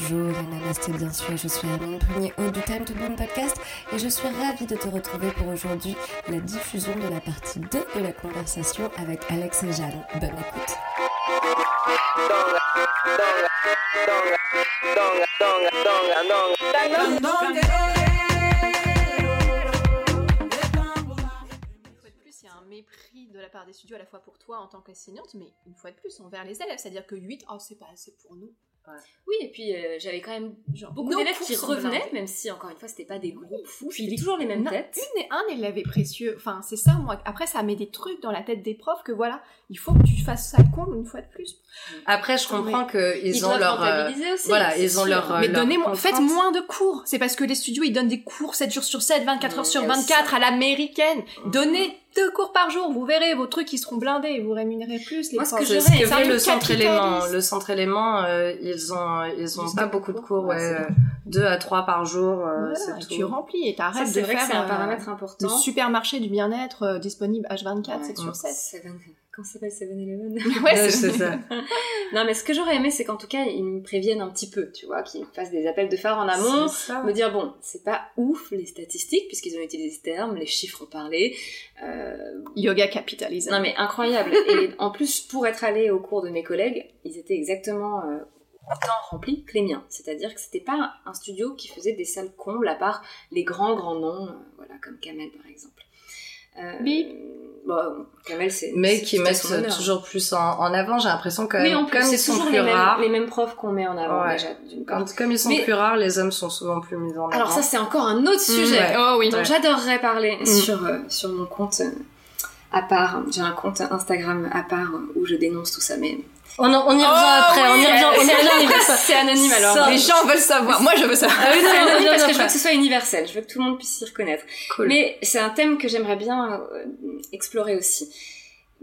Bonjour et namasté bien sûr, je suis Amine Prunier du Time to Bloom podcast et je suis ravie de te retrouver pour aujourd'hui la diffusion de la partie 2 de la conversation avec Alex et Jeanne. Bonne écoute. il y a un mépris de la part des studios à la fois pour toi en tant qu'enseignante, mais une fois de plus envers les élèves. C'est-à-dire que 8, oh, c'est pas assez pour nous. Oui, et puis euh, j'avais quand même genre, beaucoup d'élèves qui revenaient, blindés. même si encore une fois c'était pas des groupes fous, Puis c'était les- toujours les mêmes Non, têtes. Une et un élève est précieux. Enfin, c'est ça, moi. Après, ça met des trucs dans la tête des profs que voilà, il faut que tu fasses ça comble une fois de plus. Après, je comprends que ils, ont leur, euh, aussi. voilà, ils ont sûr. leur, euh, Mais leur faites moins de cours. C'est parce que les studios, ils donnent des cours 7 jours sur 7, 24 heures sur il y a aussi 24 à l'américaine. Donnez deux cours par jour. Vous verrez, vos trucs, ils seront blindés et vous rémunérez plus. Les Moi, ce que que c'est truc le centre élément. Le centre élément, euh, ils ont, ils ont pas beaucoup de cours. Ouais, euh, deux à trois par jour, euh, Voilà, c'est tout. tu remplis et t'arrêtes c'est de vrai que faire c'est un euh, paramètre le important. supermarché du bien-être euh, disponible H24, Ouais. 7 sur 7. Seven- Comment ça s'appelle 7-Eleven Ouais, Ouais, c'est ça. Non, mais ce que j'aurais aimé, c'est qu'en tout cas, ils me préviennent un petit peu, tu vois, qu'ils me fassent des appels de phare en amont, me dire, bon, c'est pas ouf les statistiques, puisqu'ils ont utilisé ce terme, les chiffres ont parlé, euh, Yoga capitalisme. Non mais incroyable. Et en plus, pour être allé au cours de mes collègues, ils étaient exactement euh, autant remplis que les miens. C'est-à-dire que c'était pas un studio qui faisait des salles combles à part les grands grands noms, euh, voilà comme Kamel par exemple. Euh, Bip. Bon, Kamel c'est. Mais qui mettent toujours plus en, en avant, j'ai l'impression que Oui, en plus, comme ils c'est sont toujours plus les mêmes, rares, les mêmes profs qu'on met en avant Ouais. déjà. d'une part. quand, comme ils sont Mais- plus rares, les hommes sont souvent plus mis en avant. Alors ça c'est encore un autre sujet. ouais. Oh oui. dont Ouais. j'adorerais parler Mm. sur, euh, sur mon compte euh, à part. J'ai un compte Instagram à part euh, où je dénonce tout ça, mais on, en- on y revient Oh, après, on y oui, revient, on y c'est revient. anonyme, c'est anonyme alors. Ça- Les gens veulent savoir. Moi, je veux savoir. Ah oui, non, C'est on anonyme revient parce que je veux que ce soit universel. Je veux que tout le monde puisse s'y reconnaître. Cool. Mais c'est un thème que j'aimerais bien euh, explorer aussi.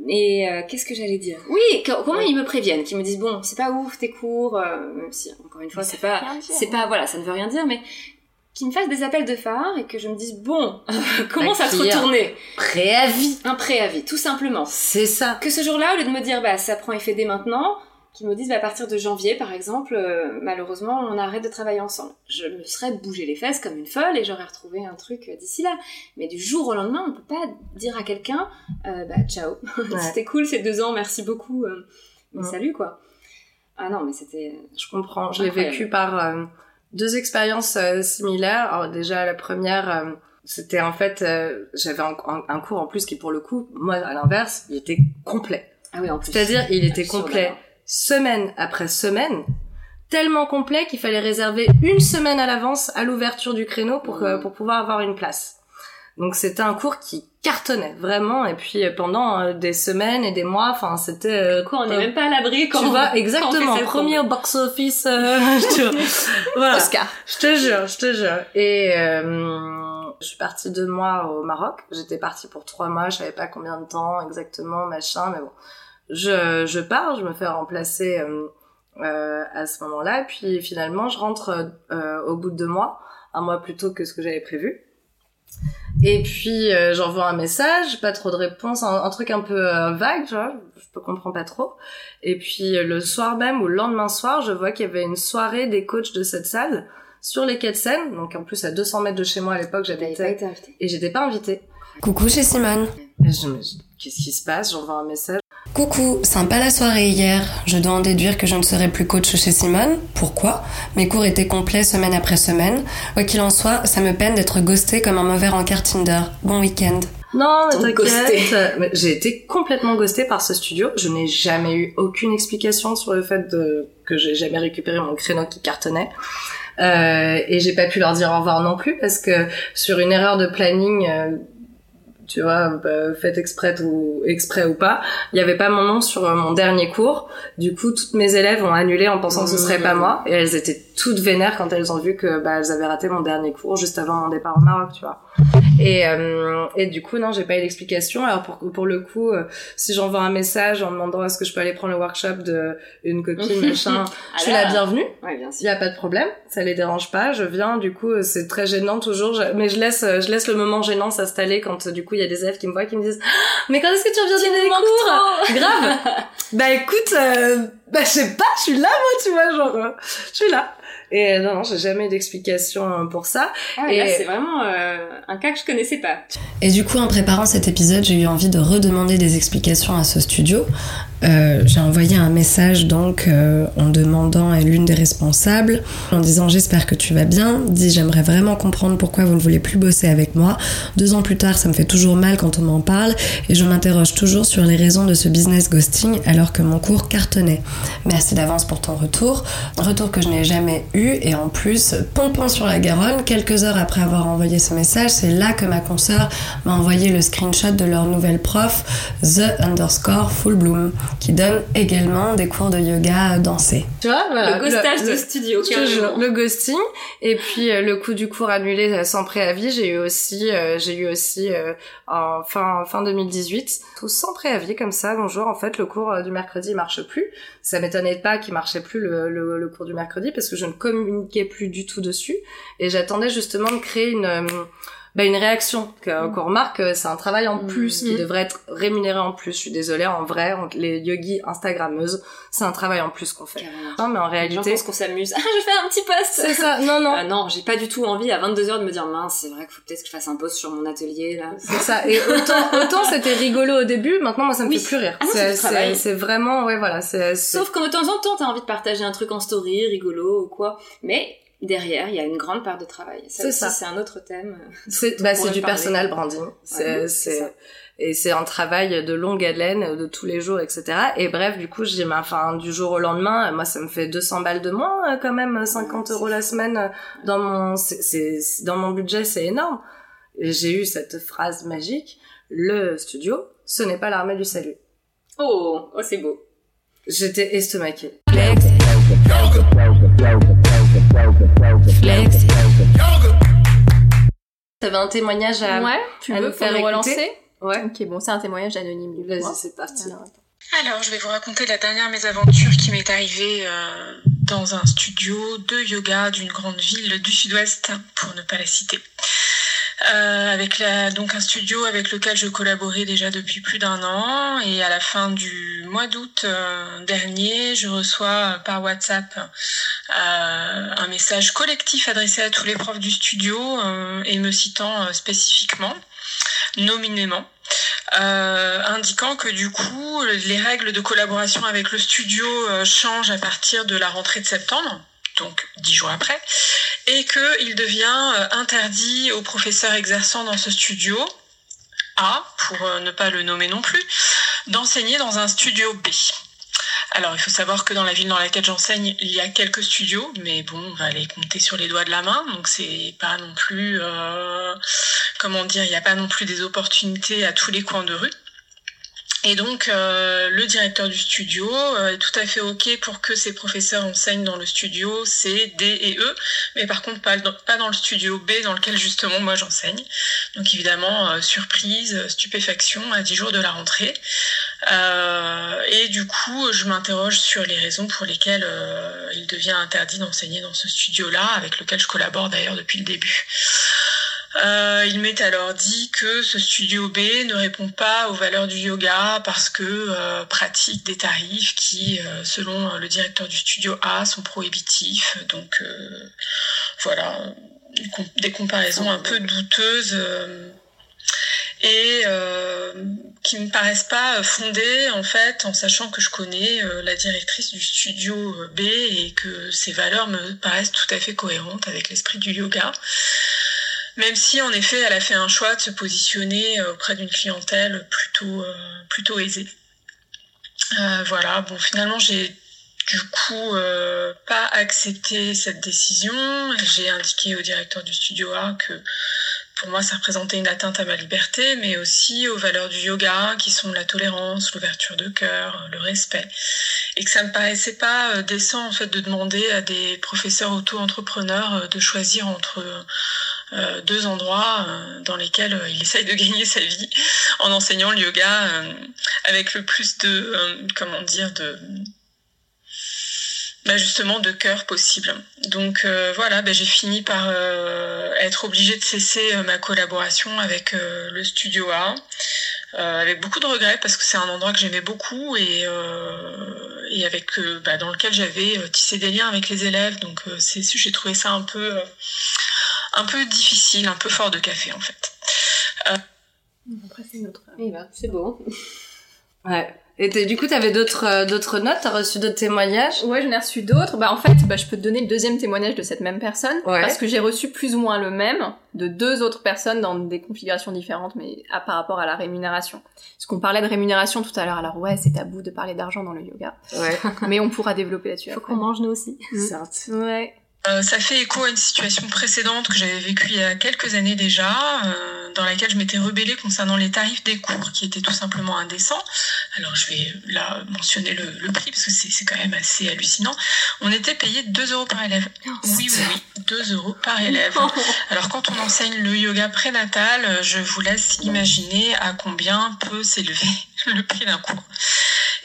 Et euh, qu'est-ce que j'allais dire? Oui, que- comment ils me préviennent, qu'ils me disent bon, c'est pas ouf tes cours, euh, même si encore une fois c'est pas, c'est pas, voilà, ça ne veut rien dire, mais qu'ils me fassent des appels de phare et que je me dise bon, comment ça se retourner Préavis. Un préavis, tout simplement. C'est ça. Que ce jour-là, au lieu de me dire bah ça prend effet dès maintenant, qu'ils me disent bah, à partir de janvier par exemple, euh, malheureusement on arrête de travailler ensemble. Je me serais bougé les fesses comme une folle et j'aurais retrouvé un truc euh, d'ici là. Mais du jour au lendemain, on peut pas dire à quelqu'un euh, bah ciao, Ouais. c'était cool ces deux ans, merci beaucoup, euh, mais Ouais. salut quoi. Ah non mais c'était Je comprends. Je l'ai vécu par deux expériences euh, similaires. Alors déjà la première, euh, c'était en fait, euh, j'avais un, un- un cours en plus qui pour le coup, moi à l'inverse, il était complet. ah oui en plus. C'est-à-dire il était Absurde, complet semaine après semaine, tellement complet qu'il fallait réserver une semaine à l'avance à l'ouverture du créneau pour Mhm. pour pouvoir avoir une place. Donc c'était un cours qui cartonnait vraiment. Et puis euh, pendant euh, des semaines et des mois, enfin c'était euh, Quoi, on n'est euh, même pas à l'abri quand tu on- vois on fait exactement premier box office euh, je te- voilà. Oscar. je te jure je te jure. Et euh, je suis partie deux mois au Maroc. J'étais partie pour trois mois. Je savais pas combien de temps exactement machin mais bon. Je je pars je me fais remplacer euh, euh, à ce moment-là. Et puis finalement je rentre euh, au bout de deux mois un mois plus tôt que ce que j'avais prévu et puis euh, j'envoie un message, pas trop de réponse, un, un truc un peu euh, vague, tu vois, je je comprends pas trop. Et puis euh, le soir même ou le lendemain soir, je vois qu'il y avait une soirée des coachs de cette salle sur les quais de Seine, donc en plus à 200 mètres de chez moi à l'époque j'habitais, et j'étais pas invitée. Coucou chez Simone. Et je me dis, qu'est-ce qui se passe? J'envoie un message. Coucou, sympa la soirée hier. Je dois en déduire que je ne serai plus coach chez Simone. Pourquoi? Mes cours étaient complets semaine après semaine. Quoi qu'il en soit, ça me peine d'être ghosté comme un mauvais rencard Tinder. Bon week-end. Non, mais t'inquiète. J'ai été complètement ghostée par ce studio. Je n'ai jamais eu aucune explication sur le fait de... que j'ai jamais récupéré mon créneau qui cartonnait. Euh, et j'ai pas pu leur dire au revoir non plus parce que sur une erreur de planning, euh, tu vois, bah, fait exprès ou exprès ou pas, il y avait pas mon nom sur euh, mon dernier cours. Du coup, toutes mes élèves ont annulé en pensant que ce serait pas moi et elles étaient toutes vénères quand elles ont vu que bah, elles avaient raté mon dernier cours juste avant mon départ au Maroc, tu vois. Et, euh, et du coup, non, j'ai pas eu d'explication. Alors pour, pour le coup, euh, si j'envoie un message en demandant est-ce que je peux aller prendre le workshop de une copine, machin, je suis Ah la bienvenue. Ouais, bien Il y a pas de problème, ça les dérange pas. Je viens, du coup, euh, c'est très gênant toujours. Mais je laisse, je laisse le moment gênant s'installer quand du coup il y a des élèves qui me voient, qui me disent Ah, mais quand est-ce que tu reviens donner des cours. Grave. bah écoute, euh, bah je sais pas, je suis là moi, tu vois, genre, euh, je suis là. Et non, non, j'ai jamais d'explication pour ça. Ah, et là, c'est vraiment euh, un cas que je connaissais pas. Et du coup, en préparant cet épisode, j'ai eu envie de redemander des explications à ce studio. Euh, j'ai envoyé un message donc euh, en demandant à l'une des responsables, en disant j'espère que tu vas bien, dit j'aimerais vraiment comprendre pourquoi vous ne voulez plus bosser avec moi. Deux ans plus tard, ça me fait toujours mal quand on m'en parle et je m'interroge toujours sur les raisons de ce business ghosting alors que mon cours cartonnait. Merci d'avance pour ton retour, retour que je n'ai jamais eu et en plus, pompon sur la Garonne, quelques heures après avoir envoyé ce message, c'est là que ma consoeur m'a envoyé le screenshot de leur nouvelle prof, The underscore Full Bloom qui donne également des cours de yoga dansé. Tu vois, le ghostage de studio, le ghosting et puis euh, le coup du cours annulé euh, sans préavis, j'ai eu aussi euh, j'ai eu aussi en fin fin 2018 tout sans préavis comme ça bonjour en fait le cours du mercredi marche plus. Ça m'étonnait pas qu'il marchait plus le, le, le, cours du mercredi parce que je ne communiquais plus du tout dessus et j'attendais justement de créer une bah, une réaction mm. qu'on remarque c'est un travail en plus qui mm. devrait être rémunéré en plus je suis désolée en vrai les yogis instagrammeuses c'est un travail en plus qu'on fait. Non mais en réalité pense qu'on s'amuse. Ah je faire un petit post. C'est ça non non. Euh, non j'ai pas du tout envie à 22h de me dire mince c'est vrai qu'il faut peut-être que je fasse un post sur mon atelier là. C'est ça et autant autant c'était rigolo au début maintenant moi ça me fait plus rire. Ah, c'est vraiment ouais voilà c'est sauf de temps en temps t'as envie de partager un truc en story rigolo ou quoi. Mais derrière, il y a une grande part de travail. C'est ça. C'est un autre thème. C'est bah, du personal branding. C'est et c'est un travail de longue haleine, de tous les jours, etc. Et bref, du coup, j'ai ma, enfin, du jour au lendemain, moi, ça me fait 200 balles de moins, euh, quand même, 50 euros la semaine euh, dans mon, c'est, dans mon budget, c'est énorme. J'ai eu cette phrase magique, le studio, ce n'est pas l'armée du salut. Oh, oh, c'est beau. J'étais estomaquée. Flex. T'avais un témoignage à, ouais, tu veux faire relancer Ouais. Ok, bon, c'est un témoignage anonyme. Vas-y, c'est parti. Alors, je vais vous raconter la dernière mésaventure qui m'est arrivée euh, dans un studio de yoga d'une grande ville du sud-ouest, pour ne pas la citer. Euh, avec la, donc un studio avec lequel je collaborais déjà depuis plus d'un an et à la fin du mois d'août euh, dernier, je reçois par WhatsApp euh, un message collectif adressé à tous les profs du studio et me citant spécifiquement, nominément. indiquant que du coup les règles de collaboration avec le studio changent à partir de la rentrée de septembre donc dix jours après, et qu'il devient euh, interdit aux professeurs exerçant dans ce studio A, pour euh, ne pas le nommer non plus, d'enseigner dans un studio B. Alors, il faut savoir que dans la ville dans laquelle j'enseigne, il y a quelques studios, mais bon, on va les compter sur les doigts de la main, donc c'est pas non plus, euh, comment dire, il n'y a pas non plus des opportunités à tous les coins de rue. Et donc, euh, le directeur du studio euh, est tout à fait OK pour que ses professeurs enseignent dans le studio C, D et E, mais par contre pas dans, le studio B dans lequel justement moi j'enseigne. Donc évidemment, euh, surprise, stupéfaction à 10 jours de la rentrée. et du coup, je m'interroge sur les raisons pour lesquelles il devient interdit d'enseigner dans ce studio-là, avec lequel je collabore d'ailleurs depuis le début. Euh, il m'est alors dit que ce studio B ne répond pas aux valeurs du yoga parce que euh, pratique des tarifs qui, euh, selon le directeur du studio A, sont prohibitifs. Donc voilà, des comparaisons un peu douteuses et qui me paraissent pas fondées en fait en sachant que je connais la directrice du studio B et que ses valeurs me paraissent tout à fait cohérentes avec l'esprit du yoga. Même si en effet elle a fait un choix de se positionner euh, auprès d'une clientèle plutôt, euh, plutôt aisée. Euh, voilà, bon finalement j'ai du coup pas accepté cette décision. J'ai indiqué au directeur du studio A que pour moi ça représentait une atteinte à ma liberté, mais aussi aux valeurs du yoga qui sont la tolérance, l'ouverture de cœur, le respect. Et que ça me paraissait pas décent en fait de demander à des professeurs auto-entrepreneurs de choisir entre deux endroits euh, dans lesquels euh, il essaye de gagner sa vie en enseignant le yoga avec le plus de comment dire de bah justement de cœur possible. Donc voilà, bah, j'ai fini par être obligée de cesser ma collaboration avec le studio A. euh, avec beaucoup de regrets parce que c'est un endroit que j'aimais beaucoup et, euh, et avec euh, bah, dans lequel j'avais euh, tissé des liens avec les élèves. Donc euh, c'est j'ai trouvé ça un peu euh, un peu difficile, un peu fort de café en fait. Après, c'est notre. Eh ben, c'est beau. Ouais. Et du coup, t'avais d'autres euh, d'autres notes, t'as reçu d'autres témoignages? Ouais, j'en ai reçu d'autres. Bah, en fait, bah, je peux te donner le deuxième témoignage de cette même personne. Ouais. Parce que j'ai reçu plus ou moins le même de deux autres personnes dans des configurations différentes, mais à, par rapport à la rémunération. Parce qu'on parlait de rémunération tout à l'heure. Alors ouais, c'est tabou de parler d'argent dans le yoga. Ouais. mais on pourra développer là-dessus. Faut qu'on mange nous aussi. Certes. Ouais. Euh, ça fait écho à une situation précédente que j'avais vécue il y a quelques années déjà, euh, dans laquelle je m'étais rebellée concernant les tarifs des cours qui étaient tout simplement indécents. Alors je vais là mentionner le, le prix parce que c'est quand même assez hallucinant. On était payé 2 euros par élève. Oui, oui, oui, 2 euros par élève. Alors quand on enseigne le yoga prénatal, je vous laisse imaginer à combien peut s'élever le prix d'un cours.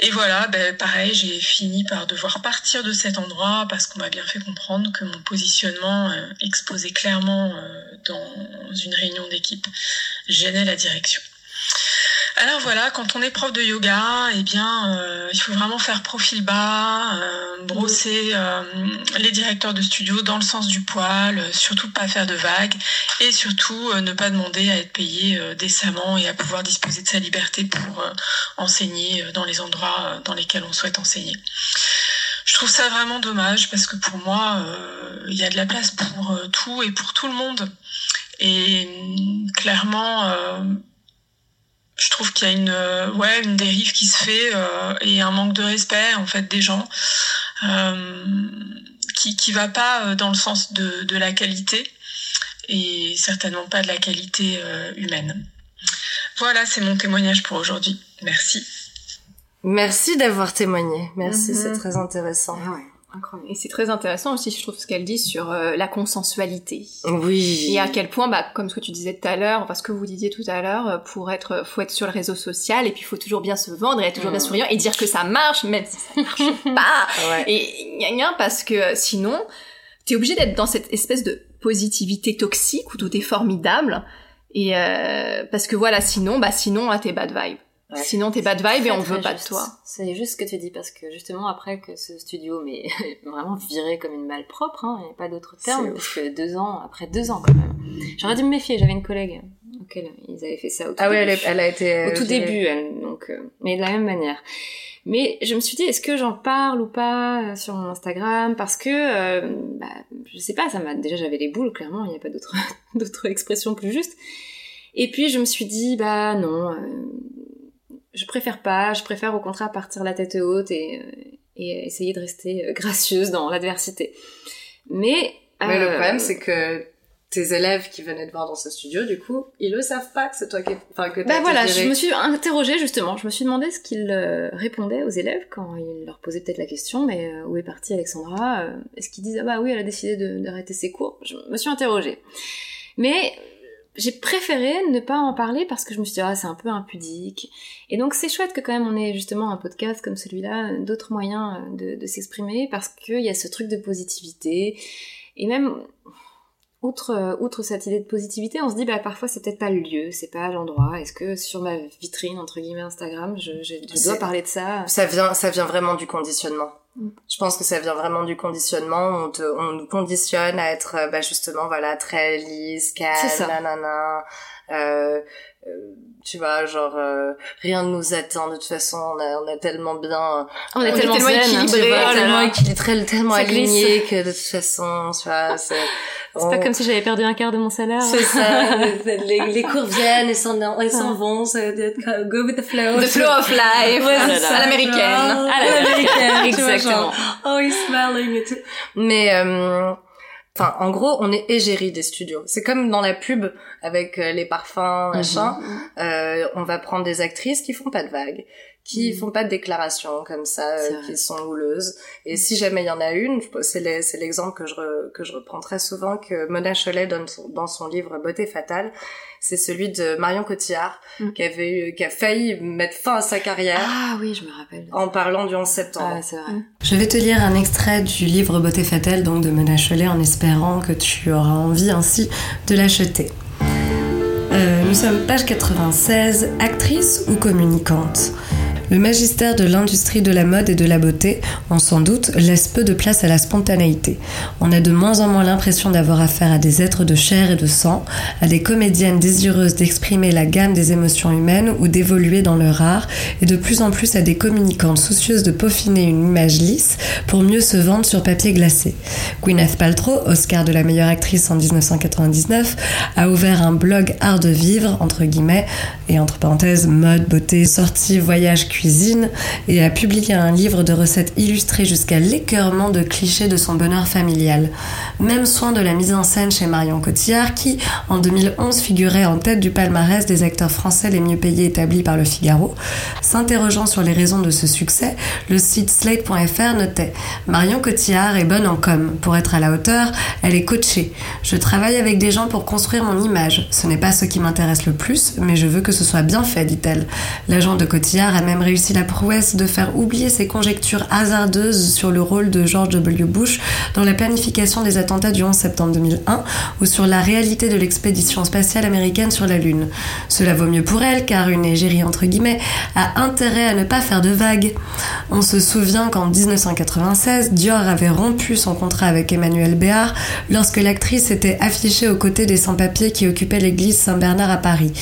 Et voilà, ben, pareil, j'ai fini par devoir partir de cet endroit parce qu'on m'a bien fait comprendre que mon positionnement euh, exposé clairement euh, dans une réunion d'équipe gênait la direction. Alors voilà, quand on est prof de yoga, eh bien, euh, il faut vraiment faire profil bas, euh, brosser euh, les directeurs de studio dans le sens du poil, surtout pas faire de vagues et surtout ne pas demander à être payé décemment et à pouvoir disposer de sa liberté pour enseigner dans les endroits dans lesquels on souhaite enseigner. Je trouve ça vraiment dommage parce que pour moi, il y a de la place pour tout et pour tout le monde. Et hum, clairement, je trouve qu'il y a une, euh, ouais, une dérive qui se fait euh, et un manque de respect en fait des gens euh, qui qui va pas euh, dans le sens de, de la qualité et certainement pas de la qualité euh, humaine. Voilà, c'est mon témoignage pour aujourd'hui. Merci. Merci d'avoir témoigné. Merci, Mhm. c'est très intéressant. Ah ouais, incroyable. Et c'est très intéressant aussi, je trouve, ce qu'elle dit sur euh, la consensualité. Oui. Et à quel point, bah, comme ce que tu disais tout à l'heure, enfin ce que vous disiez tout à l'heure, euh, pour être, faut être sur le réseau social et puis faut toujours bien se vendre et être toujours bien Mhm. souriant et dire que ça marche, même si ça marche pas. Ouais. Et gna gna parce que sinon, t'es obligé d'être dans cette espèce de positivité toxique où tout est formidable. Et euh, parce que voilà, sinon, bah sinon, t'es bad vibe. Ouais. Sinon, t'es bad vibe et on veut pas de toi. C'est juste ce que tu dis parce que justement après que ce studio mais vraiment viré comme une balle propre, hein, a pas d'autre terme, parce que deux ans, après deux ans quand même. J'aurais dû me méfier, j'avais une collègue auquel ils avaient fait ça au tout Ah oui, elle, début. a été. euh, au tout début, elle, donc, euh, mais de la même manière. Mais je me suis dit, est-ce que j'en parle ou pas euh, sur mon Instagram? Parce que, euh, bah, je sais pas, ça m'a déjà j'avais les boules, clairement, il n'y a pas d'autre d'autre expression plus juste. Et puis je me suis dit, bah non, euh, je préfère pas, je préfère au contraire partir la tête haute et, et essayer de rester euh, gracieuse dans l'adversité. Mais, Mais le euh, problème, c'est que tes élèves qui venaient te voir dans ce studio, du coup, ils le savent pas que c'est toi qui, enfin, que Bah voilà, je me suis interrogée justement. Je me suis demandé ce qu'ils euh, répondaient aux élèves quand ils leur posaient peut-être la question, mais euh, où est partie Alexandra Est-ce qu'ils disent ah bah oui, elle a décidé d'arrêter ses cours? Je me suis interrogée. Mais j'ai préféré ne pas en parler parce que je me suis dit ah c'est un peu impudique. Et donc c'est chouette que quand même on ait justement un podcast comme celui-là, d'autres moyens euh, de, de s'exprimer parce qu'il y a ce truc de positivité et même outre, euh, outre cette idée de positivité, on se dit bah parfois c'est peut-être pas le lieu, c'est pas l'endroit. Est-ce que sur ma vitrine entre guillemets Instagram, je, je, je dois parler de ça? Ça vient, ça vient vraiment du conditionnement. Je pense que ça vient vraiment du conditionnement. On, te, on nous conditionne à être, euh, bah, justement, voilà, très lisse, calme, nanana. Euh, euh, tu vois, genre, euh, rien ne nous attend. De toute façon, on a, on a tellement bien... On est On est tellement, tellement équilibré, là tellement équilibré, tellement aligné que de toute façon, tu vois, c'est... C'est pas comme si j'avais perdu un quart de mon salaire. C'est ça, les, les cours viennent et s'en, s'en vont, go with the flow. The flow of life, Ouais, ah ça, à l'américaine. À l'américaine, tu vois, Exactement. genre, oh, he's smiling et tout. Mais, euh, enfin, en gros, on est égérie des studios. C'est comme dans la pub avec euh, les parfums, machin. Euh, on va prendre des actrices qui font pas de vagues, qui Mhm. font pas de déclarations comme ça, euh, qui sont houleuses. Et si jamais il y en a une, c'est l'exemple que je, re- que je reprends très souvent, que Mona Cholet donne son- dans son livre Beauté fatale. C'est celui de Marion Cotillard, Mhm. qui avait eu, qui a failli mettre fin à sa carrière Ah oui, je me rappelle. en parlant du 11 septembre. Ah, c'est vrai. Je vais te lire un extrait du livre Beauté fatale donc de Mona Chollet en espérant que tu auras envie ainsi de l'acheter. Euh, nous sommes page 96, actrice ou communicante? Le magistère de l'industrie de la mode et de la beauté, on s'en doute, laisse peu de place à la spontanéité. On a de moins en moins l'impression d'avoir affaire à des êtres de chair et de sang, à des comédiennes désireuses d'exprimer la gamme des émotions humaines ou d'évoluer dans leur art, et de plus en plus à des communicantes soucieuses de peaufiner une image lisse pour mieux se vendre sur papier glacé. Gwyneth Paltrow, Oscar de la meilleure actrice en 1999, a ouvert un blog Art de vivre, entre guillemets, et entre parenthèses, mode, beauté, sortie, voyage, cuisine, et a publié un livre de recettes illustrées jusqu'à l'écœurement de clichés de son bonheur familial. Même soin de la mise en scène chez Marion Cotillard qui, en 2011, figurait en tête du palmarès des acteurs français les mieux payés établis par le Figaro. S'interrogeant sur les raisons de ce succès, le site slate.fr notait Marion Cotillard est bonne en com. Pour être à la hauteur, elle est coachée. Je travaille avec des gens pour construire mon image. Ce n'est pas ce qui m'intéresse le plus, mais je veux que ce soit bien fait, dit-elle. L'agent de Cotillard a même réussi la prouesse de faire oublier ses conjectures hasardeuses sur le rôle de George W. Bush dans la planification des attentats du 11 septembre 2001 ou sur la réalité de l'expédition spatiale américaine sur la Lune. Cela vaut mieux pour elle car une égérie entre guillemets a intérêt à ne pas faire de vagues. On se souvient qu'en 1996, Dior avait rompu son contrat avec Emmanuel Béard lorsque l'actrice était affichée aux côtés des sans-papiers qui occupaient l'église Saint-Bernard à Paris.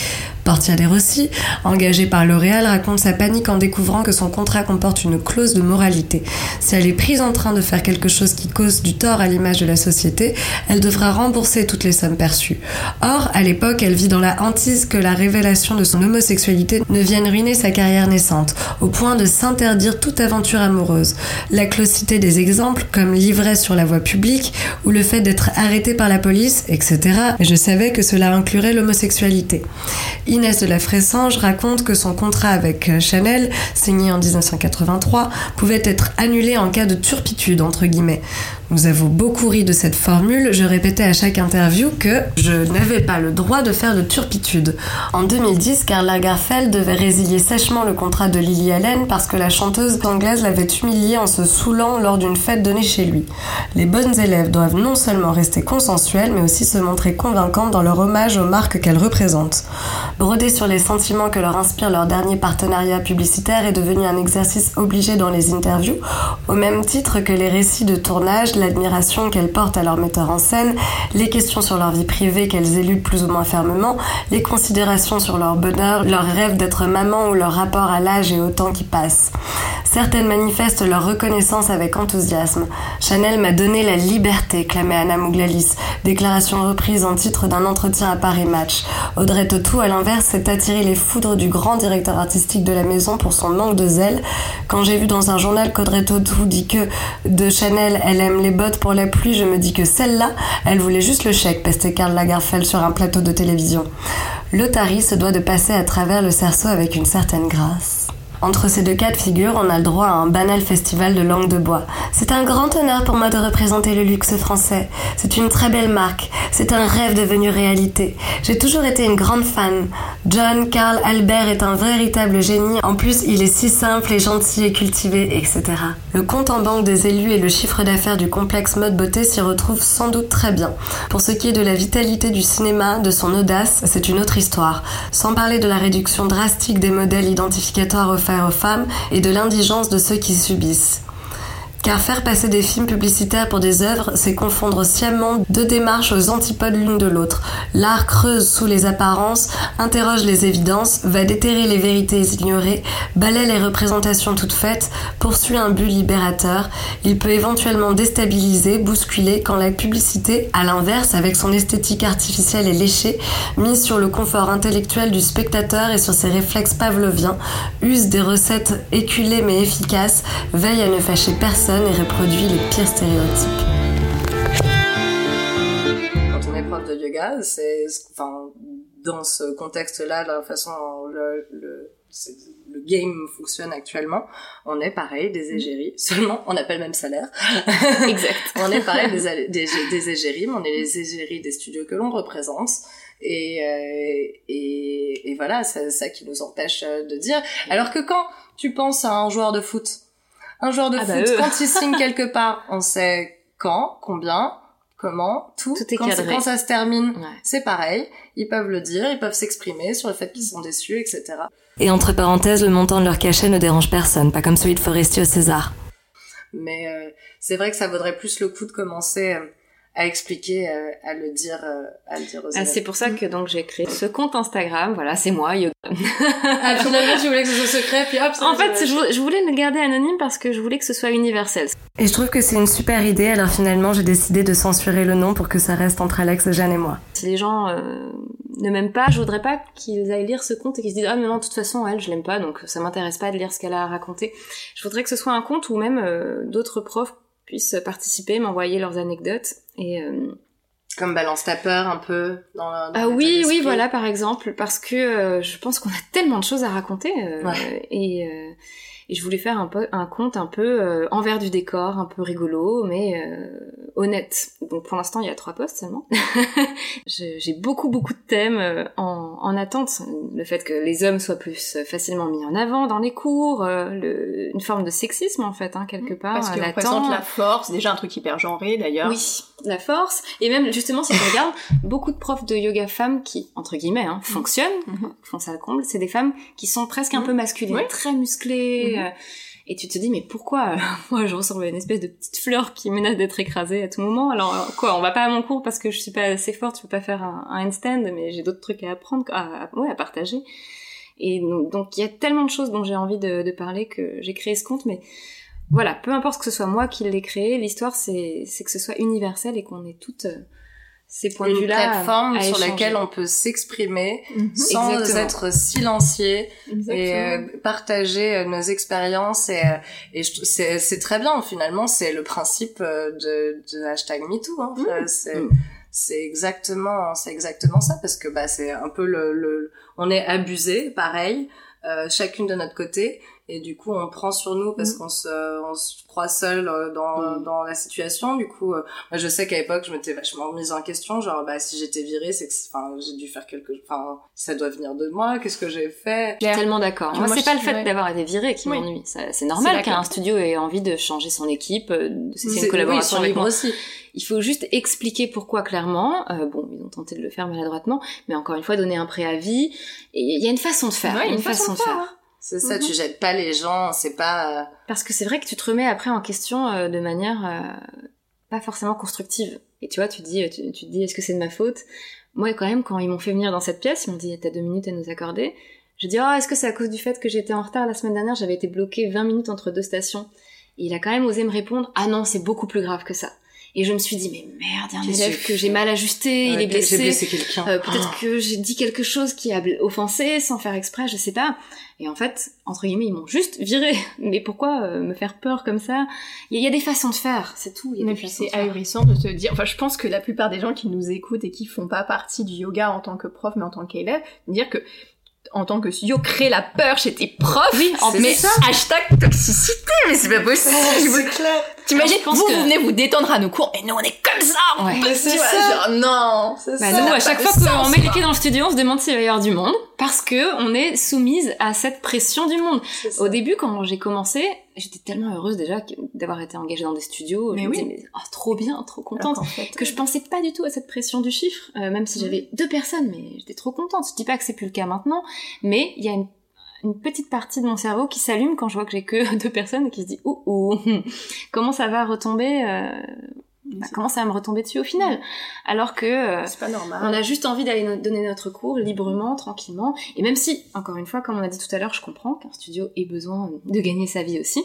Portia Rossi, engagée par L'Oréal, raconte sa panique en découvrant que son contrat comporte une clause de moralité. Si elle est prise en train de faire quelque chose qui cause du tort à l'image de la société, elle devra rembourser toutes les sommes perçues. Or, à l'époque, elle vit dans la hantise que la révélation de son homosexualité ne vienne ruiner sa carrière naissante, au point de s'interdire toute aventure amoureuse. La closité des exemples, comme l'ivresse sur la voie publique, ou le fait d'être arrêté par la police, etc. je savais que cela inclurait l'homosexualité. Inès de la Fressange raconte que son contrat avec euh, Chanel, signé en 1983, pouvait être annulé en cas de turpitude, entre guillemets. Nous avons beaucoup ri de cette formule, je répétais à chaque interview que je n'avais pas le droit de faire de turpitude. En 2010, Karl Lagerfeld devait résilier sèchement le contrat de Lily Allen parce que la chanteuse anglaise l'avait humilié en se saoulant lors d'une fête donnée chez lui. Les bonnes élèves doivent non seulement rester consensuelles, mais aussi se montrer convaincantes dans leur hommage aux marques qu'elles représentent. Broder sur les sentiments que leur inspire leur dernier partenariat publicitaire est devenu un exercice obligé dans les interviews, au même titre que les récits de tournage, l'admiration qu'elles portent à leur metteur en scène, les questions sur leur vie privée qu'elles éludent plus ou moins fermement, les considérations sur leur bonheur, leur rêve d'être maman ou leur rapport à l'âge et au temps qui passe. Certaines manifestent leur reconnaissance avec enthousiasme. Chanel m'a donné la liberté, clamait Anna Mouglalis, déclaration reprise en titre d'un entretien à Paris Match. Audrey Tautou, à l'inverse, s'est attiré les foudres du grand directeur artistique de la maison pour son manque de zèle. Quand j'ai vu dans un journal qu'Audrey Tautou dit que de Chanel, elle aime les bottes pour la pluie, je me dis que celle-là, elle voulait juste le chèque, pestait Karl Lagerfeld sur un plateau de télévision. L'Otari se doit de passer à travers le cerceau avec une certaine grâce. Entre ces deux cas de figure, on a le droit à un banal festival de langue de bois. C'est un grand honneur pour moi de représenter le luxe français. C'est une très belle marque. C'est un rêve devenu réalité. J'ai toujours été une grande fan. John Carl Albert est un véritable génie. En plus, il est si simple et gentil et cultivé, etc. Le compte en banque des élus et le chiffre d'affaires du complexe mode beauté s'y retrouvent sans doute très bien. Pour ce qui est de la vitalité du cinéma, de son audace, c'est une autre histoire. Sans parler de la réduction drastique des modèles identificatoires aux et de l'indigence de ceux qui subissent. Car faire passer des films publicitaires pour des œuvres, c'est confondre sciemment deux démarches aux antipodes l'une de l'autre. L'art creuse sous les apparences, interroge les évidences, va déterrer les vérités ignorées, balaie les représentations toutes faites, poursuit un but libérateur. Il peut éventuellement déstabiliser, bousculer quand la publicité, à l'inverse, avec son esthétique artificielle et léchée, mise sur le confort intellectuel du spectateur et sur ses réflexes pavloviens, use des recettes éculées mais efficaces, veille à ne fâcher personne et reproduit les pires stéréotypes. Quand on est prof de yoga, c'est, enfin, dans ce contexte-là, la façon le, le, le game fonctionne actuellement, on est pareil des égéries, seulement on n'a pas le même salaire. Exact. on est pareil des, des, des égéries, mais on est les égéries des studios que l'on représente. Et, euh, et, et voilà, c'est ça qui nous empêche de dire. Alors que quand tu penses à un joueur de foot, un joueur de Ah bah foot, quand il signe quelque part, on sait quand, combien, comment tout, Tout est quand, cadré. quand ça se termine, Ouais. c'est pareil. Ils peuvent le dire, ils peuvent s'exprimer sur le fait qu'ils sont déçus, etc. Et entre parenthèses, le montant de leur cachet ne dérange personne, pas comme celui de Forestier au César. Mais euh, c'est vrai que ça vaudrait plus le coup de commencer euh, à expliquer, euh, à le dire, euh, à le dire aux Ah, élèves. c'est pour ça que donc j'ai créé ce compte Instagram. Voilà, c'est moi, Yoga. Ah, finalement, tu voulais que ce soit secret, puis hop. ça, En fait, je- je, vou- je voulais le garder anonyme parce que je voulais que ce soit universel. Et je trouve que c'est une super idée, alors finalement j'ai décidé de censurer le nom pour que ça reste entre Alex, Jeanne et moi. Si les gens euh, ne m'aiment pas, je voudrais pas qu'ils aillent lire ce compte et qu'ils se disent ah mais non de toute façon elle je l'aime pas donc ça m'intéresse pas de lire ce qu'elle a à raconter. Je voudrais que ce soit un compte où même euh, d'autres profs puissent participer, m'envoyer leurs anecdotes et euh, Comme balance ta peur un peu dans, dans ah oui oui voilà par exemple parce que euh, je pense qu'on a tellement de choses à raconter euh, Ouais. et euh, et je voulais faire un, peu, un compte un peu euh, envers du décor, un peu rigolo, mais euh, honnête. Donc pour l'instant, il y a trois posts seulement. J'ai beaucoup beaucoup de thèmes euh, en, en attente. Le fait que les hommes soient plus facilement mis en avant dans les cours, euh, le- une forme de sexisme en fait, hein, quelque part. Parce qu'il latent. représente la force, déjà un truc hyper genré d'ailleurs. Oui, la force. Et même, justement, si tu regardes, beaucoup de profs de yoga femmes qui, entre guillemets, hein, fonctionnent, Mhm. font ça le comble, c'est des femmes qui sont presque un Mhm. peu masculines, Oui. très musclées. Mhm. euh, et tu te dis, mais pourquoi euh, moi je ressemble à une espèce de petite fleur qui menace d'être écrasée à tout moment? Alors euh, quoi, on va pas à mon cours parce que je suis pas assez forte, je peux pas faire un, un handstand, mais j'ai d'autres trucs à apprendre, à, à- ouais, à partager. Et donc donc, il y a tellement de choses dont j'ai envie de, de parler que j'ai créé ce compte, mais voilà, peu importe que ce soit moi qui l'ai créé, l'histoire c'est que ce soit universel et qu'on ait toutes euh, ces points de une vue là plateforme sur laquelle on peut s'exprimer Mhm. sans Exactement. être silencieux et euh, partager euh, nos expériences et, et c'est très bien finalement c'est le principe de, de hashtag MeToo hein, Enfin, c'est Mm. c'est exactement c'est exactement ça parce que bah c'est un peu le, le on est abusé pareil euh, chacune de notre côté et du coup on prend sur nous parce Mm. qu'on se on se croit seul euh, dans Mm. dans la situation du coup euh, moi je sais qu'à l'époque je m'étais vachement remise en question genre bah si j'étais virée c'est que enfin j'ai dû faire quelque enfin ça doit venir de moi qu'est-ce que j'ai fait? Je suis tellement d'accord. Moi, Moi, c'est pas le fait ouais. d'avoir été viré qui Oui. m'ennuie. C'est normal qu'un studio ait envie de changer son équipe, euh, de cesser C'est- une collaboration oui, avec moi. libre aussi Il faut juste expliquer pourquoi clairement. Euh, bon, ils ont tenté de le faire maladroitement, mais encore une fois, donner un préavis. Et il y a une façon de faire. Ouais, il y a une façon, de faire. C'est ça Mhm. tu jettes pas les gens c'est pas euh, Parce que c'est vrai que tu te remets après en question euh, de manière euh, pas forcément constructive. Et tu vois, tu te dis, tu, tu te dis, est-ce que c'est de ma faute? Moi, quand même, quand ils m'ont fait venir dans cette pièce, ils m'ont dit, t'as deux minutes à nous accorder. Je dis, oh, est-ce que c'est à cause du fait que j'étais en retard la semaine dernière? J'avais été bloquée 20 minutes entre deux stations. Et il a quand même osé me répondre, ah non, c'est beaucoup plus grave que ça. Et je me suis dit, mais merde, il y a un Qu'est-ce élève que j'ai mal ajusté, il est blessé. j'ai blessé quelqu'un Euh, peut-être que j'ai dit quelque chose qui a offensé sans faire exprès, je sais pas. Et en fait, entre guillemets, ils m'ont juste viré. Mais pourquoi euh, me faire peur comme ça? Il y, a- il y a des façons de faire, c'est tout. Y a Et des puis c'est ahurissant de te dire, enfin je pense que la plupart des gens qui nous écoutent et qui font pas partie du yoga en tant que prof mais en tant qu'élève, dire que en tant que studio, créer la peur chez tes profs, Oui, en mais plus, hashtag toxicité, mais c'est pas possible. clair T'imagines, vous, que- vous venez vous détendre à nos cours, mais nous on est comme ça, on Ouais. peut c'est dire, ça. genre, non. c'est Bah, ça nous, à chaque fois qu'on met les pieds dans le studio, on se demande s'il va y avoir du monde, parce que on est soumise à cette pression du monde. Au début, quand j'ai commencé, j'étais tellement heureuse déjà d'avoir été engagée dans des studios. Mais je me oui. disais, mais, oh, trop bien, trop contente. Qu'en fait, que je pensais pas du tout à cette pression du chiffre, euh, même si j'avais deux personnes, mais j'étais trop contente. Je dis pas que c'est plus le cas maintenant, mais il y a une, une petite partie de mon cerveau qui s'allume quand je vois que j'ai que deux personnes et qui se dit ouh ouh comment ça va retomber, euh, bah, comment ça va me retomber dessus au final, alors que euh, c'est pas normal. on a juste envie d'aller no- donner notre cours librement, tranquillement. Et même si, encore une fois, comme on a dit tout à l'heure, je comprends qu'un studio ait besoin de gagner sa vie aussi.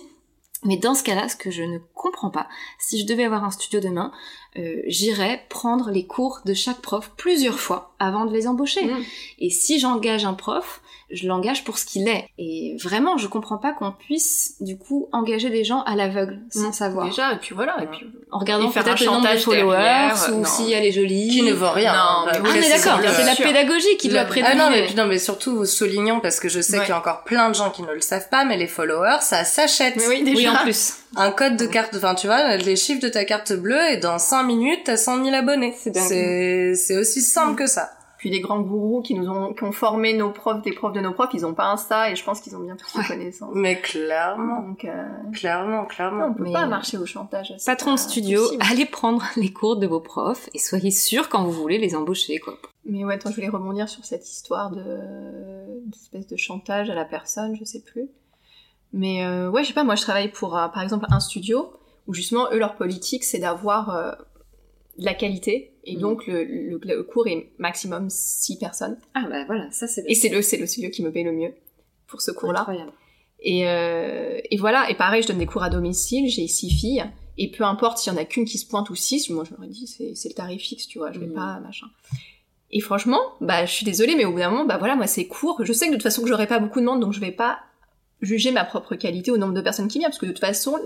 Mais dans ce cas-là, ce que je ne comprends pas, si je devais avoir un studio demain, euh, j'irais prendre les cours de chaque prof plusieurs fois avant de les embaucher. Mm. Et si j'engage un prof, je l'engage pour ce qu'il est. Et vraiment, je comprends pas qu'on puisse, du coup, engager des gens à l'aveugle, sans Mm. savoir. Déjà, et puis voilà, et puis En regardant peut-être le nombre de followers, derrière, ou non. si elle est jolie. qui ne vaut rien Non, hein. mais Ah oui, mais c'est d'accord, c'est la pédagogie qui doit Le- prédominer. Ah non, mais, non, mais surtout soulignons parce que je sais Ouais. qu'il y a encore plein de gens qui ne le savent pas, mais les followers, ça s'achète. Mais oui, déjà. Oui, en plus. Un code de carte, enfin tu vois, les chiffres de ta carte bleue et dans 5 minutes, t'as 100 000 abonnés. C'est dingue. C'est c'est aussi simple que ça. Puis les grands gourous qui nous ont, qui ont formé nos profs, des profs de nos profs, ils ont pas Insta et je pense qu'ils ont bien plus de connaissances. Mais clairement, Donc, euh, clairement, clairement. on peut Mais- pas marcher au chantage. Patron de studio, possible. allez prendre les cours de vos profs et soyez sûr quand vous voulez les embaucher, quoi. Mais ouais, attends, je voulais rebondir sur cette histoire de d'espèce de chantage à la personne, je sais plus. Mais euh, ouais, je sais pas, moi je travaille pour euh, par exemple un studio où justement eux leur politique c'est d'avoir euh, de la qualité et Mhm. donc le, le, le cours est maximum 6 personnes. Ah bah voilà, ça c'est Et c'est le c'est le studio qui me paye le mieux pour ce cours-là. Et, et voilà, et pareil, je donne des cours à domicile, j'ai six filles, et peu importe s'il y en a qu'une qui se pointe ou six, moi je leur ai dit, c'est le tarif fixe, tu vois, je vais Mhm. pas, machin. Et franchement, bah je suis désolée, mais au bout d'un moment, bah voilà, moi c'est court, je sais que de toute façon que j'aurai pas beaucoup de monde, donc je vais pas juger ma propre qualité au nombre de personnes qui viennent, parce que de toute façon,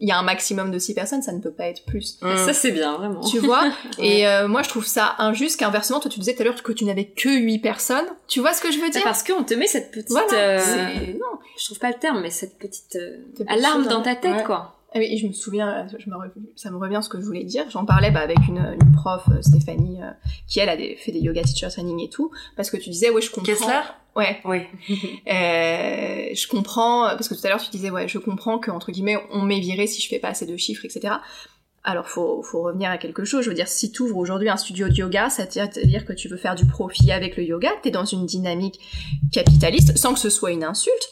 il y a un maximum de six personnes, ça ne peut pas être plus. Mm. Ça c'est bien, vraiment. Tu vois Et euh, moi je trouve ça injuste qu'inversement, toi tu disais tout à l'heure que tu n'avais que huit personnes. Tu vois ce que je veux C'est dire parce qu'on te met cette petite... Voilà, euh, non. Je trouve pas le terme, mais cette petite euh, alarme dans hein. ta tête, Ouais. quoi. Ah oui, et je me souviens, je me re- ça me revient ce que je voulais dire. J'en parlais bah, avec une, une prof, euh, Stéphanie, euh, qui elle a des- fait des yoga teacher training et tout, parce que tu disais, ouais, je comprends. Kessler Ouais, Oui. euh, je comprends, parce que tout à l'heure tu disais, ouais, je comprends que entre guillemets, on m'est viré si je fais pas assez de chiffres, etc. Alors faut, faut revenir à quelque chose. Je veux dire, si tu ouvres aujourd'hui un studio de yoga, ça veut dire que tu veux faire du profit avec le yoga, t'es dans une dynamique capitaliste, sans que ce soit une insulte.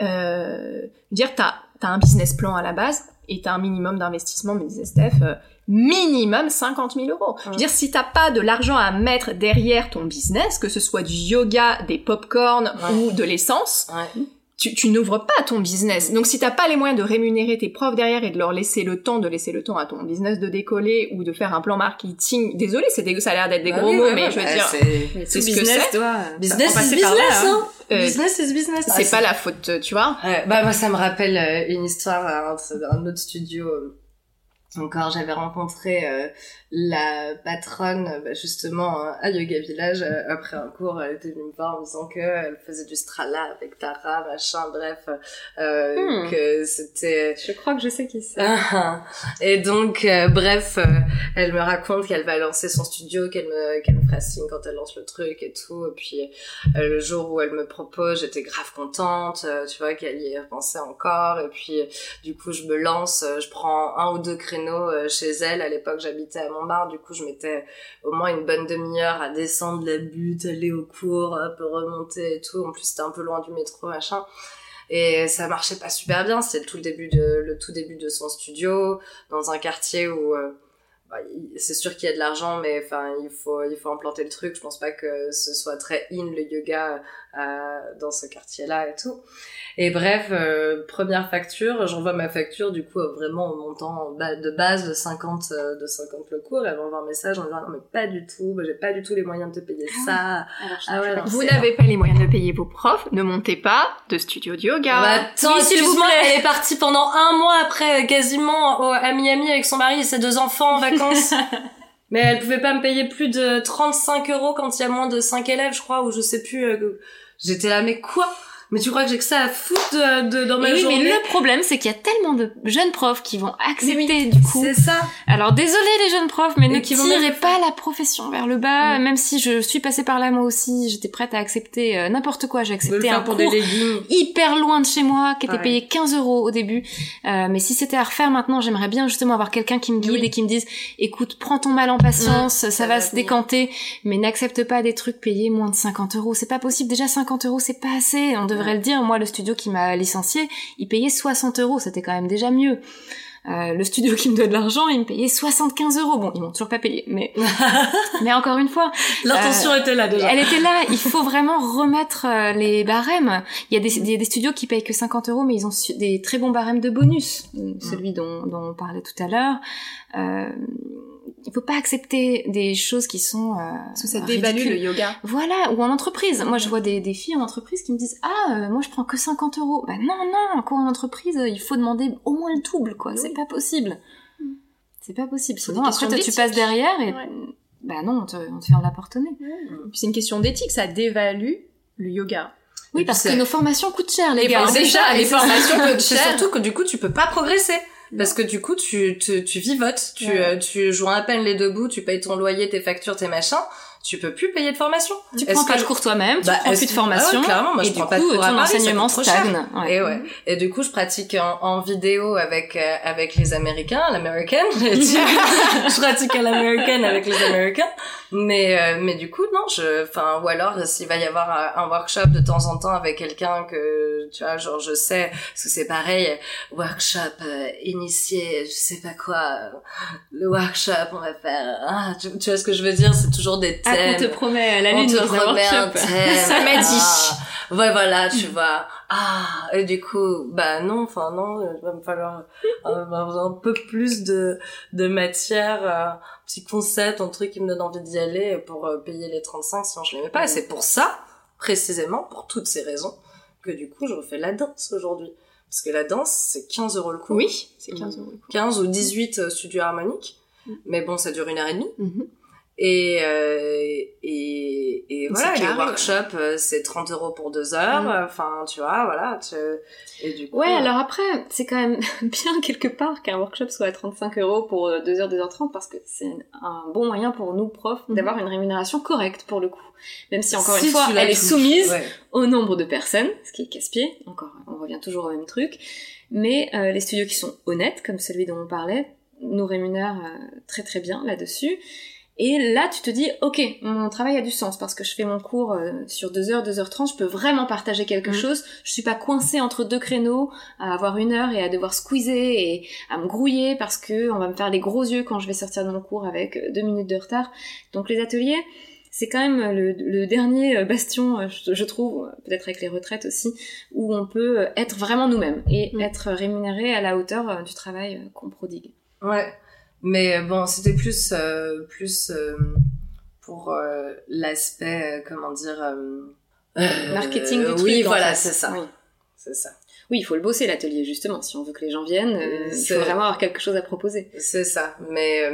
Euh, je veux dire, t'as as un business plan à la base et t'as un minimum d'investissement, me disait Steph, euh, minimum 50 000 euros. Je veux dire, si t'as pas de l'argent à mettre derrière ton business, que ce soit du yoga, des pop-corn Ouais. ou de l'essence, Ouais. Tu, tu n'ouvres pas ton business. Donc si t'as pas les moyens de rémunérer tes profs derrière et de leur laisser le temps, de laisser le temps à ton business de décoller ou de faire un plan marketing, désolé, c'est des, ça a l'air d'être des Bah gros oui, mots, ouais, mais ouais, je veux bah, dire, c'est- ce que business c'est. Business is là, business, hein. hein. euh, Business is business. Ah, c'est pas la faute, tu vois. Ouais, bah moi ça me rappelle euh, une histoire euh, d'un autre studio. Euh, Encore, j'avais rencontré euh, la patronne, euh, bah, justement, euh, à Yoga Village, euh, après un cours, elle était venue me voir en me disant qu'elle faisait du strala avec Tara, machin, bref, euh, Hmm. que c'était... Je crois que je sais qui c'est. Et donc, euh, bref, euh, elle me raconte qu'elle va lancer son studio, qu'elle me, qu'elle me fera signe quand elle lance le truc et tout. Et puis, euh, le jour où elle me propose, j'étais grave contente, euh, tu vois, qu'elle y ait pensé encore. Et puis, euh, du coup, je me lance, euh, je prends un ou deux créneaux euh, chez elle. À l'époque, j'habitais à Montmartre, du coup, je mettais au moins une bonne demi-heure à descendre la butte, aller au cours, un peu remonter et tout. En plus, c'était un peu loin du métro, machin. Et ça marchait pas super bien, c'était tout le début de, le tout début de son studio, dans un quartier où, euh, bah, c'est sûr qu'il y a de l'argent, mais enfin, il faut, il faut implanter le truc. Je pense pas que ce soit très in le yoga dans ce quartier-là et tout. Et bref, euh, première facture, j'envoie ma facture du coup euh, vraiment au montant ba- de base de 50, euh, de 50 le cours. Elle m'envoie un message en disant non mais pas du tout, bah, j'ai pas du tout les moyens de te payer ça. Alors, Ah ouais, non, Vous n'avez pas les moyens de payer vos profs, ne montez pas de studio de yoga. Bah, attends, Oui, s'il vous plaît. elle est partie pendant un mois après, euh, quasiment au- à Miami avec son mari et ses deux enfants en vacances. Mais elle pouvait pas me payer plus de 35 euros quand il y a moins de 5 élèves, je crois, ou je sais plus. euh, J'étais là, mais quoi? Mais tu crois que j'ai que ça à foutre de, de- dans ma Et oui, journée mais le problème, c'est qu'il y a tellement de jeunes profs qui vont accepter du coup. C'est ça. Alors désolé les jeunes profs, mais Et ne qui vont tirez pas la profession vers le bas. Même si je suis passée par là moi aussi, j'étais prête à accepter euh, n'importe quoi. J'ai accepté un pour cours des hyper loin de chez moi, qui était Ouais. payé 15 euros au début. Euh, mais si c'était à refaire maintenant, j'aimerais bien justement avoir quelqu'un qui me guide Oui. et qui me dise, écoute, prends ton mal en patience, ça, ça va, va se décanter, mais n'accepte pas des trucs payés moins de 50 euros. C'est pas possible. Déjà 50 euros, c'est pas assez. On devrait le dire. Moi, le studio qui m'a licencié, il payait 60 euros. C'était quand même déjà mieux. Euh, le studio qui me donne de l'argent, il me payait 75 euros. Bon, ils m'ont toujours pas payé, mais mais encore une fois, L'intention était là déjà. elle était là. Il faut vraiment remettre euh, les barèmes. Il y a des, des studios qui payent que 50 euros, mais ils ont des très bons barèmes de bonus. Euh, Celui dont, dont on parlait tout à l'heure. Il faut pas accepter des choses qui sont euh, Parce que ça dévalue le yoga. Voilà, ou en entreprise. Moi, je vois des, des filles en entreprise qui me disent Ah, euh, moi, je prends que 50 euros. Bah non, non, encore en entreprise, euh, il faut demander au moins le double, quoi. C'est pas possible. C'est pas possible. Sinon, après, toi, tu passes derrière et Ouais. bah non, on te, on te ferme la porte au nez. Puis c'est une question d'éthique, ça dévalue le yoga. Oui, parce que nos formations coûtent cher, les Et gars. déjà, les formations coûtent cher. surtout que du coup, tu peux pas progresser. Parce que du coup, tu, tu, tu vivotes, tu, Ouais. euh, tu joins à peine les deux bouts, tu payes ton loyer, tes factures, tes machins, tu peux plus payer de formation. Tu prends pas de cours toi-même, tu Bah, prends plus de formation. Ah ouais, clairement, moi, et je du prends coup, pas de cours à ton Paris, ça enseignement stagne. Ouais. Et ouais. Et du coup, je pratique en, en vidéo avec euh, avec les Américains, dit. je pratique à l'American avec les Américains. Mais euh, mais du coup, non, je, enfin, ou alors s'il va y avoir un, un workshop de temps en temps avec quelqu'un que tu vois, genre je sais, parce que c'est pareil, workshop euh, initié, je sais pas quoi, euh, le workshop, on va faire. Ah, tu, tu vois ce que je veux dire? C'est toujours des Ah, on te promet la On lune te dans un promet un workshop. thème. Ça m'a dit. Ah, ouais, voilà, tu vois. Ah, et du coup, bah non, enfin non, il va me falloir euh, un peu plus de, de matière, euh, un petit concept, un truc qui me donne envie d'y aller pour euh, payer les 35 sinon je mets pas. Et c'est pour ça, précisément, pour toutes ces raisons, que du coup je refais la danse aujourd'hui. Parce que la danse, c'est 15 euros le cours. Oui, c'est 15 euros. 15 ou 18 euh, studios harmoniques. Mm. Mais bon, ça dure une heure et demie. Mhm. Et, euh, et, et voilà, les carré, workshops, euh, c'est 30 euros pour deux heures. Mm. Enfin, tu vois, voilà. Tu... Et du coup, Ouais, alors après, c'est quand même bien quelque part qu'un workshop soit à 35 euros pour 2h, 2h30 parce que c'est un bon moyen pour nous, profs, Mhm. d'avoir une rémunération correcte pour le coup. Même si, encore si une fois, elle est soumise ouais. au nombre de personnes, ce qui est casse-pied, encore, on revient toujours au même truc. Mais euh, les studios qui sont honnêtes, comme celui dont on parlait, nous rémunèrent euh, très très bien là-dessus. Et là, tu te dis, ok, mon travail a du sens parce que je fais mon cours euh, sur 2h, 2h30, je peux vraiment partager quelque Mhm. chose. Je suis pas coincée entre deux créneaux à avoir une heure et à devoir squeezer et à me grouiller parce que on va me faire les gros yeux quand je vais sortir de mon cours avec euh, deux minutes de retard. Donc les ateliers, c'est quand même le, le dernier euh, bastion, euh, je, trouve, euh, peut-être avec les retraites aussi, où on peut euh, être vraiment nous-mêmes et Mm. être rémunéré à la hauteur euh, du travail euh, qu'on prodigue. Ouais. Mais euh, bon, c'était plus, euh, plus euh, pour l'aspect, comment dire... Marketing du truc. Oui, voilà, c'est ça. Oui. C'est ça. Oui, il faut le bosser l'atelier justement. Si on veut que les gens viennent, il faut vraiment avoir quelque chose à proposer. C'est ça. Mais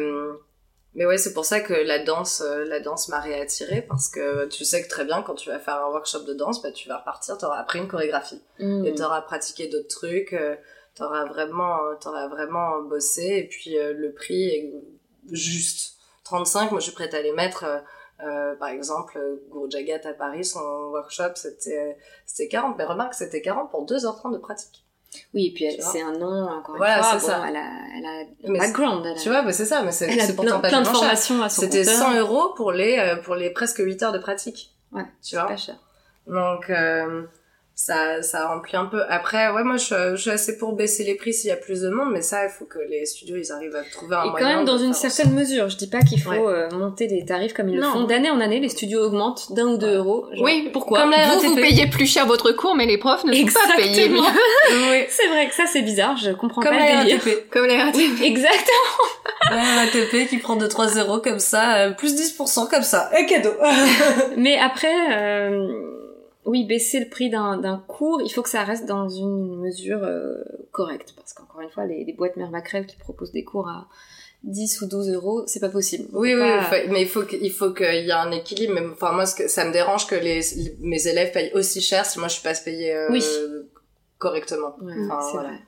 mais ouais, c'est pour ça que la danse, la danse m'a réattirée parce que tu sais que très bien quand tu vas faire un workshop de danse, bah tu vas repartir, t'auras appris une chorégraphie Mm. et t'auras pratiqué d'autres trucs, t'auras vraiment, euh, t'auras vraiment bossé et puis euh, le prix est juste 35. Moi, je suis prête à les mettre. euh, euh, par exemple, euh, Guru Jagat à Paris, son workshop, c'était c'était 40. Mais remarque, c'était 40 pour 2h30 de pratique. Oui, et puis c'est un nom, encore Voilà, une fois, c'est bon, ça. elle a, elle a Mais background. Elle a, Tu vois, bah, c'est ça, mais c'est pourtant pas plein de formations à son C'était compteur. 100 euros pour les, pour les presque 8 heures de pratique. Ouais, Tu vois? pas cher. Donc, euh, ça, ça remplit un peu. Après, ouais, moi, je, je suis assez pour baisser les prix s'il y a plus de monde, mais ça, il faut que les studios, ils arrivent à trouver un Et quand moyen même dans de une certaine mesure. Je dis pas qu'il faut Ouais. euh, monter des tarifs comme ils le Non. font. D'année en année, les studios augmentent d'un ou deux Ouais. euros. Genre, Oui, pourquoi Comme la Vous, vous payez plus cher votre cours, mais les profs ne sont pas payés Exactement. mieux. Oui. C'est vrai que ça c'est bizarre, je comprends Comme pas la le délire. RATP. Comme les RATP. Exactement. La RATP qui prend 2-3 euros comme ça, euh, plus 10% comme ça. Et cadeau. Mais après, euh, oui, baisser le prix d'un d'un cours, il faut que ça reste dans une mesure euh, correcte. Parce qu'encore une fois, les, les boîtes Mère Macrel qui proposent des cours à 10 ou 12 euros, c'est pas possible. On Oui, oui, pas- faut- mais il faut qu'il faut qu'il y ait un équilibre. Mais enfin, moi, ce que, ça me dérange que les, mes élèves payent aussi cher si moi je suis pas payée euh, Oui. correctement. Ouais, Enfin, c'est voilà. vrai.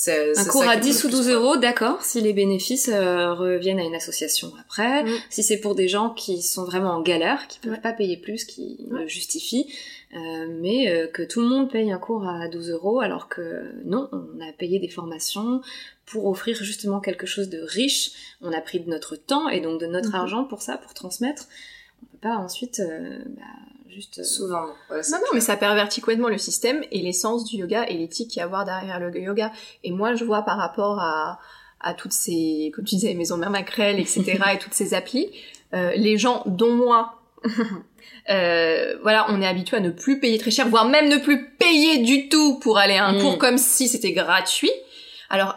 C'est, Un cours à qui me 10 ou le plus 12 peur. euros, d'accord, si les bénéfices euh, reviennent à une association après, Mm. si c'est pour des gens qui sont vraiment en galère, qui peuvent Ouais. pas payer plus, qui Ouais. le justifient, euh, mais euh, que tout le monde paye un cours à 12 euros, alors que non, on a payé des formations pour offrir justement quelque chose de riche, on a pris de notre temps et donc de notre Mhm. argent pour ça, pour transmettre. On peut pas ensuite euh, bah, juste... euh, Souvent. Ouais, Non, non, mais ça pervertit complètement le système et l'essence du yoga et l'éthique qu'il y a à avoir derrière le yoga. Et moi, je vois par rapport à, à toutes ces, comme tu disais, maisons mère Macrel, etc., et toutes ces applis, euh, les gens, dont moi, euh, voilà, on est habitué à ne plus payer très cher, voire même ne plus payer du tout pour aller à un Mm. cours comme si c'était gratuit. Alors,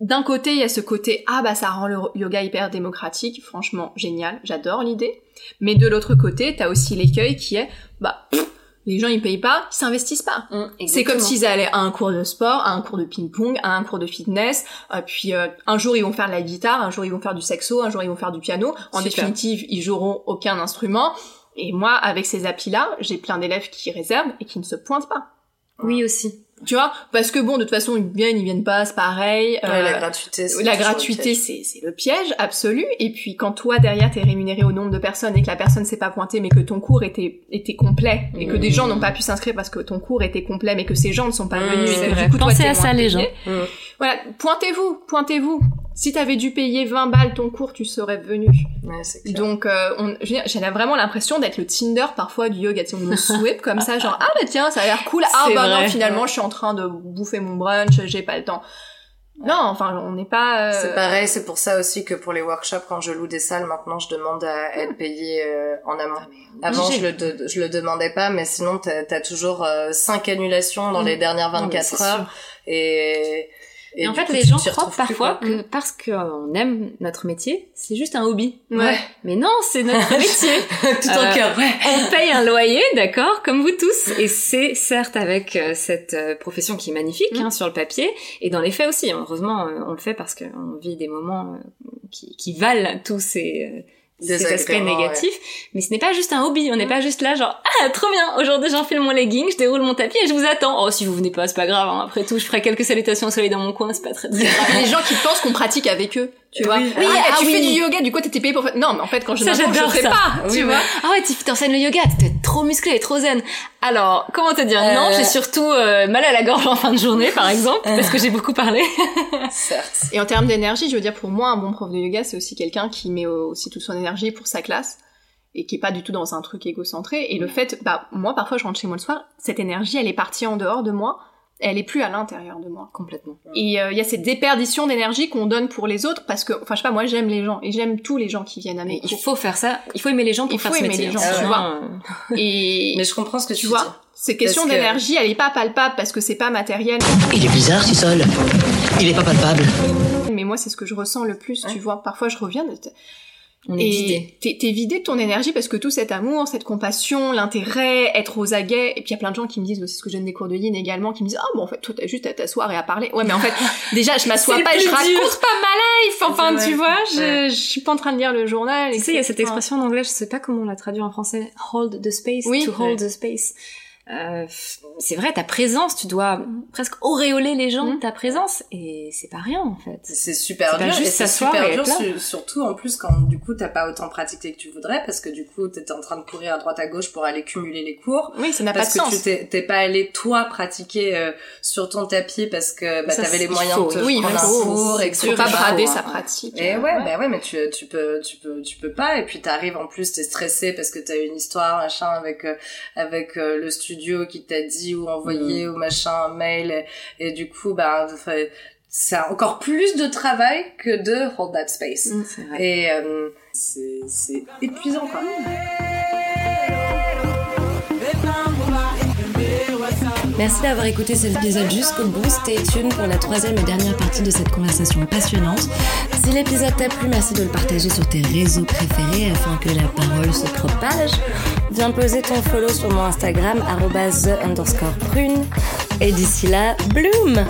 d'un côté, il y a ce côté, ah bah ça rend le yoga hyper démocratique, franchement génial, j'adore l'idée. Mais de l'autre côté, t'as aussi l'écueil qui est, bah, pff, les gens ils payent pas, ils s'investissent pas. mm, C'est comme s'ils allaient à un cours de sport, à un cours de ping-pong, à un cours de fitness, euh, puis euh, un jour ils vont faire de la guitare, un jour ils vont faire du saxo, un jour ils vont faire du piano. En Super. définitive, ils joueront aucun instrument. Et moi, avec ces applis-là, j'ai plein d'élèves qui réservent et qui ne se pointent pas. Oui aussi. Tu vois, parce que bon, de toute façon, ils viennent, ils viennent pas, c'est pareil. Ouais, Euh, la gratuité. c'est la gratuité, piège. c'est c'est le piège absolu. Et puis quand toi derrière t'es rémunéré au nombre de personnes et que la personne s'est pas pointée, mais que ton cours était était complet et que des gens n'ont pas pu s'inscrire parce que ton cours était complet, mais que ces gens ne sont pas Mmh, venus. et c'est que, vrai. Du coup, toi, Pensez t'es à ça, les payé. Mm. Voilà, pointez-vous, pointez-vous. Si t'avais dû payer 20 balles ton cours, tu serais venu. Ouais, clair. Donc, euh, j'ai vraiment l'impression d'être le Tinder parfois du yoga. Tu sais, on nous sweep comme ça, genre ah bah tiens, ça a l'air cool. Ah bah vrai. non, finalement, je suis en train de bouffer mon brunch, j'ai pas le temps. Non, enfin, on n'est pas. euh, C'est pareil, c'est pour ça aussi que pour les workshops, quand je loue des salles, maintenant, je demande à être payé euh, en amont. Avant, obligé. je le, de- je le demandais pas, mais sinon, t'as as toujours euh, cinq annulations dans Mm. les dernières Non, mais 24 c'est heures. Et, Et, en fait, coup, les gens croient parfois que parce qu'on aime notre métier, c'est juste un hobby. Ouais. Mais non, c'est notre métier. Tout Euh, en cœur, ouais. On paye un loyer, d'accord, comme vous tous, et c'est certes avec euh, cette euh, profession qui est magnifique Mm. hein, sur le papier, et dans les faits aussi. Heureusement, euh, on le fait parce qu'on vit des moments euh, qui, qui valent tous ces, aspects Désagréments, négatifs. Mais ce n'est pas juste un hobby. On n'est Mm. pas juste là, genre ah trop bien. Aujourd'hui, j'enfile mon legging, je déroule mon tapis et je vous attends. Oh, si vous venez pas, c'est pas grave. hein. Après tout, je ferai quelques salutations au soleil dans mon coin, c'est pas très très grave. les gens qui pensent qu'on pratique avec eux, tu vois. Oui. ah, Ah, tu oui. fais du yoga, du coup t'étais payé pour faire. Non, mais en fait, quand je Ça, je ça. pas, Oui, tu oui. vois. Ah ouais, tu t'enseignes le yoga, t'es trop musclé et trop zen. Alors, comment te dire? Euh. Non, j'ai surtout euh, mal à la gorge en fin de journée, par exemple, parce que j'ai beaucoup parlé. Certes. Et en termes d'énergie, je veux dire, pour moi, un bon prof de yoga, c'est aussi quelqu'un qui met aussi toute son énergie pour sa classe et qui est pas du tout dans un truc égocentré. Et le fait, bah, moi, parfois, je rentre chez moi le soir, cette énergie, elle est partie en dehors de moi, elle est plus à l'intérieur de moi. Complètement. Et euh, il y a cette déperdition d'énergie qu'on donne pour les autres parce que, enfin, je sais pas, moi, j'aime les gens et j'aime tous les gens qui viennent à mes Mais il cours. faut faire ça, il faut aimer les gens pour Il faire faut ce aimer métier. les gens, hein. tu vois. euh, Et Mais je comprends ce que tu, tu dis. vois, ces questions Parce que- d'énergie, elle est pas palpable parce que c'est pas matériel. Il est bizarre, ce sol. Il est pas palpable. Mais moi, c'est ce que je ressens le plus, tu vois. Parfois, je reviens de... on est. Et t'es t'es vidé de ton énergie parce que tout cet amour, cette compassion, l'intérêt, être aux aguets, et puis il y a plein de gens qui me disent, c'est ce que je donne des cours de yin également, qui me disent, ah bon en fait toi t'as juste à t'asseoir et à parler. Ouais mais en fait déjà je m'assois pas et je raconte dur. pas ma life. Enfin Ouais. tu vois, je, Ouais. je suis pas en train de lire le journal. Tu sais, il y a cette expression en anglais, je sais pas comment on la traduit en français, hold the space, Oui. to hold the space. Euh, c'est vrai, ta présence, tu dois presque auréoler les gens de Mm. ta présence, et c'est pas rien en fait. C'est super dur juste et c'est super dur su- surtout en plus quand du coup t'as pas autant pratiqué que tu voudrais parce que du coup t'étais en train de courir à droite à gauche pour aller cumuler les cours Oui, ça n'a pas parce de que sens. tu t'es pas allé toi pratiquer euh, sur ton tapis parce que bah, t'avais les moyens faut, de te oui, prendre un cours et que tu pas peux brader sa pratique. et ouais, bah ouais, mais tu, tu peux, tu peux, tu peux pas. Et puis t'arrives en plus, t'es stressé parce que t'as une histoire, machin, avec euh, avec euh, le studio qui t'a dit ou envoyé ou machin un mail. Et, et du coup, bah, c'est encore plus de travail que de hold that space. Mm. Vrai. Et euh, c'est épuisant quoi. Merci d'avoir écouté cet épisode jusqu'au bout. Stay tuned pour la troisième et dernière partie de cette conversation passionnante. Si l'épisode t'a plu, merci de le partager sur tes réseaux préférés afin que la parole se propage. Viens poser ton follow sur mon Instagram, the underscore prune. Et d'ici là, bloom!